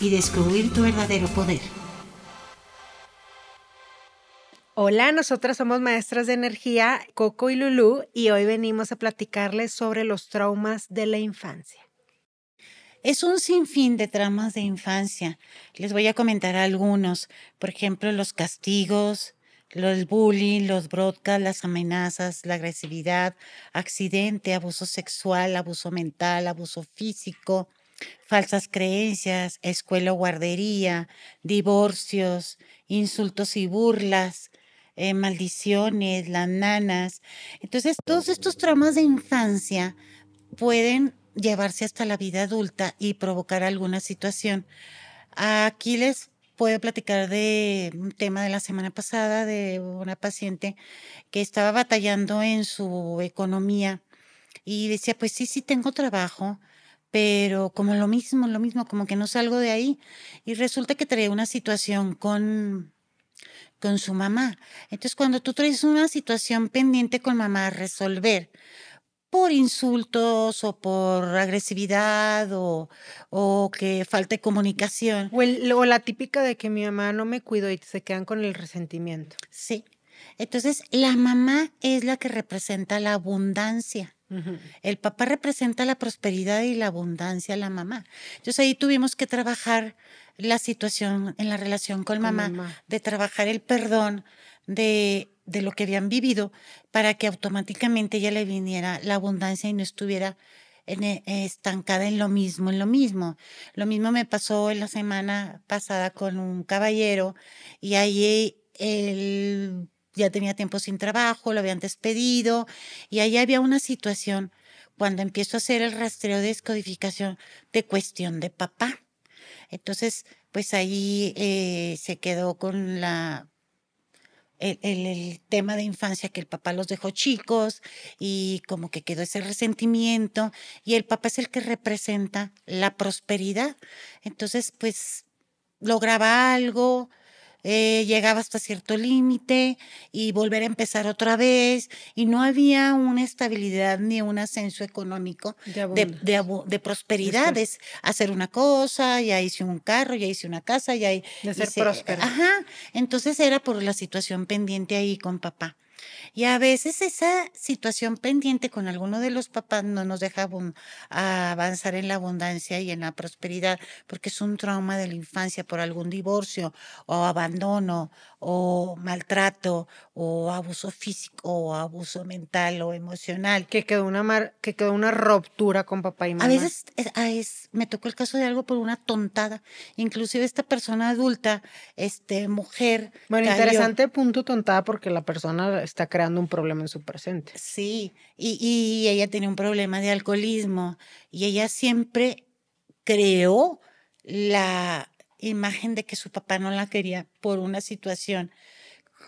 y descubrir tu verdadero poder. Hola, nosotras somos maestras de energía, Coco y Lulu, y hoy venimos a platicarles sobre los traumas de la infancia. Es un sinfín de traumas de infancia. Les voy a comentar algunos. Por ejemplo, los castigos, los bullying, los broadcasts, las amenazas, la agresividad, accidente, abuso sexual, abuso mental, abuso físico, falsas creencias, escuela o guardería, divorcios, insultos y burlas, eh, maldiciones, las nanas. Entonces, todos estos traumas de infancia pueden llevarse hasta la vida adulta y provocar alguna situación. Aquí les puedo platicar de un tema de la semana pasada de una paciente que estaba batallando en su economía y decía, pues sí, sí tengo trabajo, pero como lo mismo, lo mismo, como que no salgo de ahí. Y resulta que trae una situación con, con su mamá. Entonces, cuando tú traes una situación pendiente con mamá a resolver, por insultos o por agresividad o, o que falte comunicación. O, o, la típica de que mi mamá no me cuidó y se quedan con el resentimiento. Sí. Entonces, la mamá es la que representa la abundancia. El papá representa la prosperidad y la abundancia a la mamá. Entonces ahí tuvimos que trabajar la situación en la relación con, mamá, de trabajar el perdón de, de lo que habían vivido para que automáticamente ella le viniera la abundancia y no estuviera eh, estancada en lo mismo, en lo mismo. Lo mismo me pasó en la semana pasada con un caballero y ahí el ya tenía tiempo sin trabajo, lo habían despedido y ahí había una situación cuando empiezo a hacer el rastreo de descodificación de cuestión de papá. Entonces, pues ahí eh, se quedó con la el, el, tema de infancia que el papá los dejó chicos y como que quedó ese resentimiento y el papá es el que representa la prosperidad. Entonces, pues lograba algo, eh, llegaba hasta cierto límite y volver a empezar otra vez y no había una estabilidad ni un ascenso económico de, de, prosperidad, es hacer una cosa, ya hice un carro, ya hice una casa, ya de ser próspero. Ajá, entonces era por la situación pendiente ahí con papá. Y a veces esa situación pendiente con alguno de los papás no nos deja avanzar en la abundancia y en la prosperidad, porque es un trauma de la infancia por algún divorcio o abandono o maltrato o abuso físico o abuso mental o emocional. Que quedó una, que quedó una ruptura con papá y mamá. A veces es, me tocó el caso de algo por una tontada. Inclusive esta persona adulta, este, mujer. Bueno, interesante punto tontada porque la persona está creando un problema en su presente. Sí, y, y ella tenía un problema de alcoholismo y ella siempre creó la imagen de que su papá no la quería por una situación,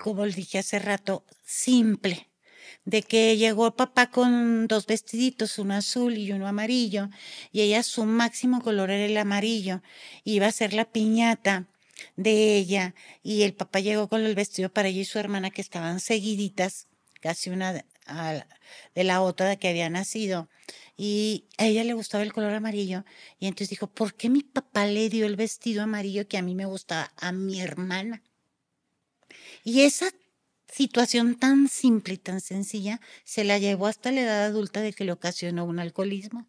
como le dije hace rato, simple, de que llegó papá con dos vestiditos, uno azul y uno amarillo, y ella su máximo color era el amarillo, iba a ser la piñata de ella, y el papá llegó con el vestido para ella y su hermana que estaban seguiditas, casi una de, la otra de que había nacido, y a ella le gustaba el color amarillo y entonces dijo, ¿por qué mi papá le dio el vestido amarillo que a mí me gustaba a mi hermana? Y esa situación tan simple y tan sencilla se la llevó hasta la edad adulta de que le ocasionó un alcoholismo.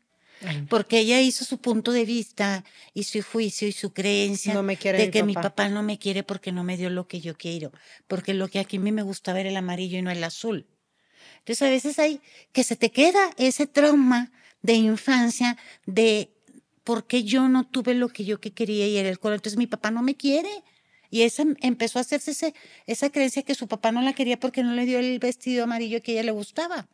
Porque ella hizo su punto de vista y su juicio y su creencia de que mi papá no me quiere porque no me dio lo que yo quiero, porque lo que aquí a mí me gustaba era el amarillo y no el azul. Entonces a veces hay que se te queda ese trauma de infancia de por qué yo no tuve lo que yo que quería y era el color. Entonces mi papá no me quiere. Y esa empezó a hacerse ese, esa creencia que su papá no la quería porque no le dio el vestido amarillo que a ella le gustaba.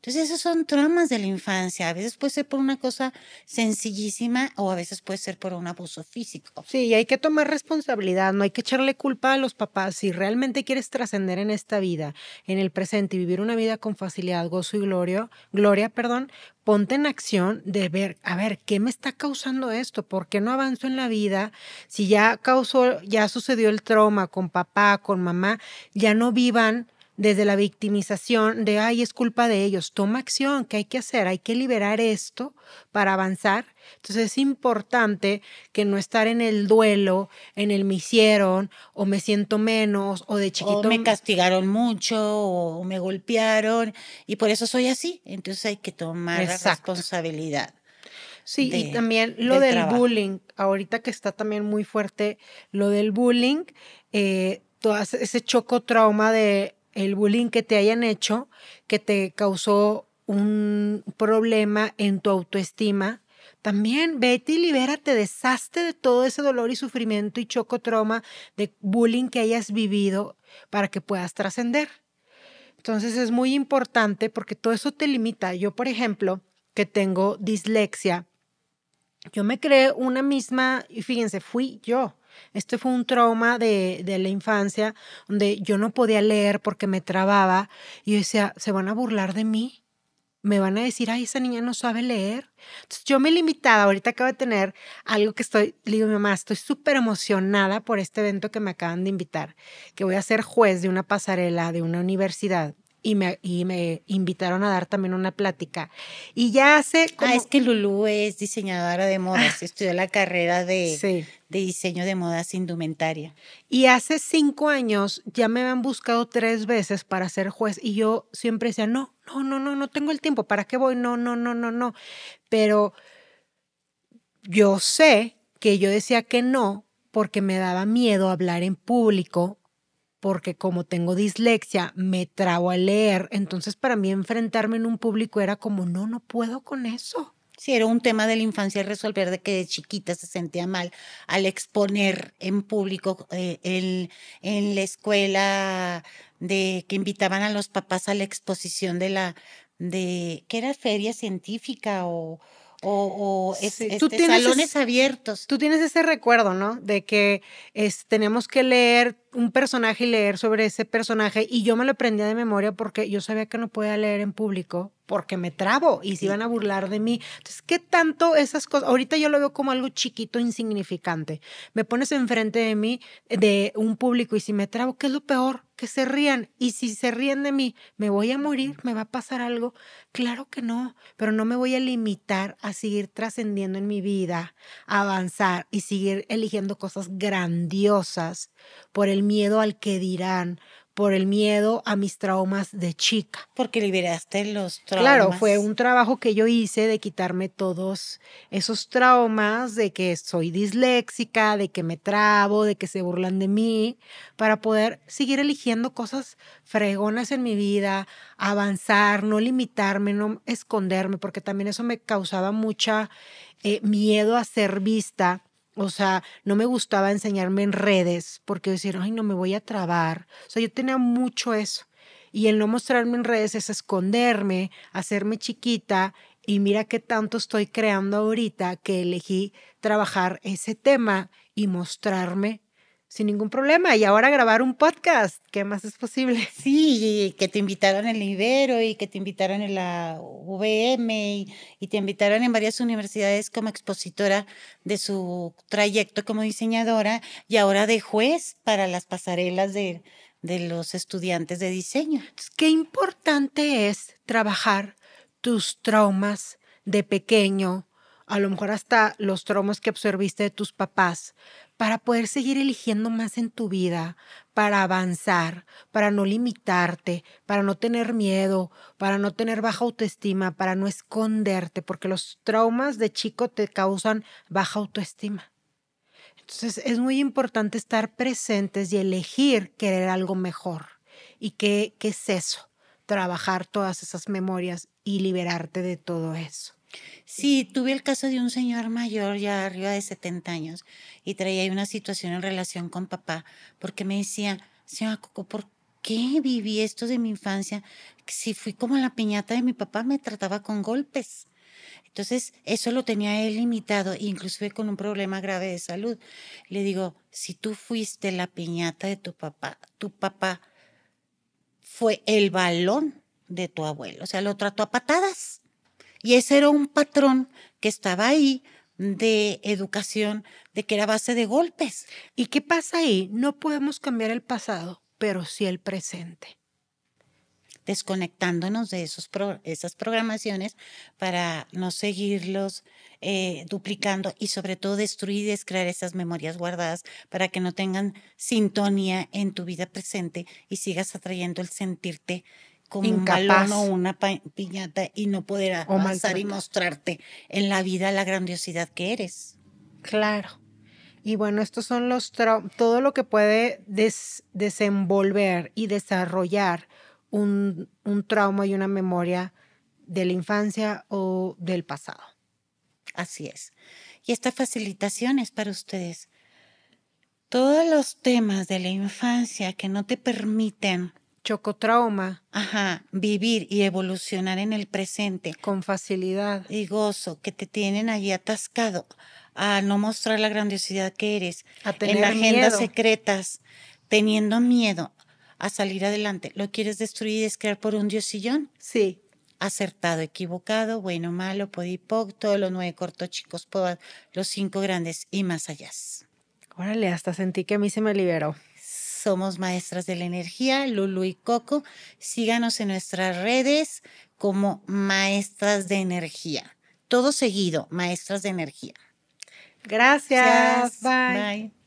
Entonces, esos son traumas de la infancia. A veces puede ser por una cosa sencillísima o a veces puede ser por un abuso físico. Sí, y hay que tomar responsabilidad, no hay que echarle culpa a los papás. Si realmente quieres trascender en esta vida, en el presente y vivir una vida con facilidad, gozo y gloria, gloria, perdón, ponte en acción de ver, a ver, ¿qué me está causando esto? ¿Por qué no avanzo en la vida? Si ya causó, ya sucedió el trauma con papá, con mamá, ya no vivan desde la victimización de, ay, es culpa de ellos. Toma acción, ¿qué hay que hacer? Hay que liberar esto para avanzar. Entonces es importante que no estar en el duelo, en el me hicieron, o me siento menos, o de chiquito. O me castigaron mucho, o me golpearon, y por eso soy así. Entonces hay que tomar responsabilidad. Sí, y también lo del, bullying, ahorita que está también muy fuerte lo del bullying, eh, todo ese choco trauma de el bullying que te hayan hecho, que te causó un problema en tu autoestima, también vete y libérate, deshazte de todo ese dolor y sufrimiento y choco trauma de bullying que hayas vivido para que puedas trascender. Entonces es muy importante porque todo eso te limita. Yo, por ejemplo, que tengo dislexia, yo me creé una misma, y fíjense, fui yo. Este fue un trauma de, de, la infancia donde yo no podía leer porque me trababa y yo decía, ¿se van a burlar de mí? ¿Me van a decir, ay, esa niña no sabe leer? Entonces yo me limitaba, ahorita acabo de tener algo que estoy, le digo mamá, estoy súper emocionada por este evento que me acaban de invitar, que voy a ser juez de una pasarela de una universidad y me, y me invitaron a dar también una plática. Y ya hace... Ah, es que Lulu es diseñadora de modas, estudió la carrera de, de diseño de modas indumentaria. Y hace cinco años ya me habían buscado tres veces para ser juez y yo siempre decía, no, no, no, no, no tengo el tiempo, ¿para qué voy? No, no, no, no, no. Pero yo sé que yo decía que no porque me daba miedo hablar en público porque como tengo dislexia, me trago a leer. Entonces, para mí enfrentarme en un público era como, no, no puedo con eso. Sí, era un tema de la infancia resolver de que de chiquita se sentía mal al exponer en público eh, en la escuela de que invitaban a los papás a la exposición de la de que era feria científica o, o, este, salones abiertos. Tú tienes ese recuerdo, ¿no? De que es, tenemos que leer un personaje y leer sobre ese personaje y yo me lo aprendía de memoria porque yo sabía que no podía leer en público porque me trabo y se iban a burlar de mí. Entonces, ¿qué tanto esas cosas? Ahorita yo lo veo como algo chiquito, insignificante. Me pones enfrente de mí, de un público y si me trabo, ¿qué es lo peor? Que se rían. Y si se ríen de mí, ¿me voy a morir? ¿Me va a pasar algo? Claro que no, pero no me voy a limitar a seguir trascendiendo en mi vida, a avanzar y seguir eligiendo cosas grandiosas por el miedo al que dirán, por el miedo a mis traumas de chica. Porque liberaste los traumas. Claro, fue un trabajo que yo hice de quitarme todos esos traumas de que soy disléxica, de que me trabo, de que se burlan de mí, para poder seguir eligiendo cosas fregonas en mi vida, avanzar, no limitarme, no esconderme, porque también eso me causaba mucha eh, miedo a ser vista o sea, no me gustaba enseñarme en redes porque decir, ay, no me voy a trabar. O sea, yo tenía mucho eso. Y el no mostrarme en redes es esconderme, hacerme chiquita. Y mira qué tanto estoy creando ahorita que elegí trabajar ese tema y mostrarme sin ningún problema. Y ahora grabar un podcast, ¿qué más es posible? Sí, que te invitaron en el Ibero y que te invitaron en la VM y, te invitaron en varias universidades como expositora de su trayecto como diseñadora y ahora de juez para las pasarelas de, de los estudiantes de diseño. Qué importante es trabajar tus traumas de pequeño, a lo mejor hasta los traumas que absorbiste de tus papás, para poder seguir eligiendo más en tu vida, para avanzar, para no limitarte, para no tener miedo, para no tener baja autoestima, para no esconderte, porque los traumas de chico te causan baja autoestima. Entonces es muy importante estar presentes y elegir querer algo mejor. ¿Y qué, qué es eso? Trabajar todas esas memorias y liberarte de todo eso. Sí, tuve el caso de un señor mayor ya arriba de 70 años y traía una situación en relación con papá porque me decía, señora Coco, ¿por qué viví esto de mi infancia si fui como la piñata de mi papá, me trataba con golpes. Entonces, eso lo tenía él limitado, inclusive con un problema grave de salud. Le digo, si tú fuiste la piñata de tu papá, tu papá fue el balón de tu abuelo, o sea, lo trató a patadas. Y ese era un patrón que estaba ahí de educación, de que era base de golpes. ¿Y qué pasa ahí? No podemos cambiar el pasado, pero sí el presente desconectándonos de esos esas programaciones para no seguirlos eh, duplicando y sobre todo destruir y descrear esas memorias guardadas para que no tengan sintonía en tu vida presente y sigas atrayendo el sentirte como un balón o una piñata y no poder avanzar y mostrarte en la vida la grandiosidad que eres. Claro. Y bueno, estos son los todo lo que puede desenvolver y desarrollar un, trauma y una memoria de la infancia o del pasado. Así es. Y esta facilitación es para ustedes. Todos los temas de la infancia que no te permiten chocotrauma. Ajá, vivir y evolucionar en el presente. Con facilidad. Y gozo, que te tienen allí atascado a no mostrar la grandiosidad que eres. A tener en agendas secretas, teniendo miedo a salir adelante. ¿Lo quieres destruir y descrear por un diosillón? Sí. Acertado, equivocado, bueno, malo, podipoc, todos los nueve cortos chicos, los cinco grandes y más allá. Órale, hasta sentí que a mí se me liberó. Somos maestras de la energía, Lulu y Coco. Síganos en nuestras redes como maestras de energía. Todo seguido, maestras de energía. Gracias. Bye. Bye.